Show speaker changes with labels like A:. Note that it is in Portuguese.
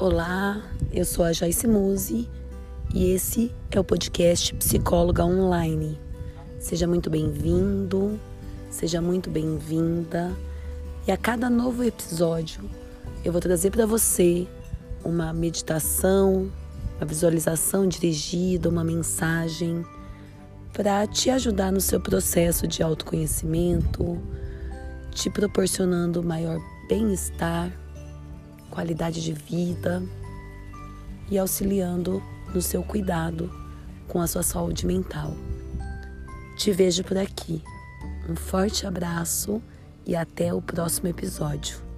A: Olá, eu sou a Joyce Muse e esse é o podcast Psicóloga Online. Seja muito bem-vindo, seja muito bem-vinda. E a cada novo episódio eu vou trazer para você uma meditação, uma visualização dirigida, uma mensagem para te ajudar no seu processo de autoconhecimento, te proporcionando maior bem-estar qualidade de vida e auxiliando no seu cuidado com a sua saúde mental. Te vejo por aqui. Um forte abraço e até o próximo episódio.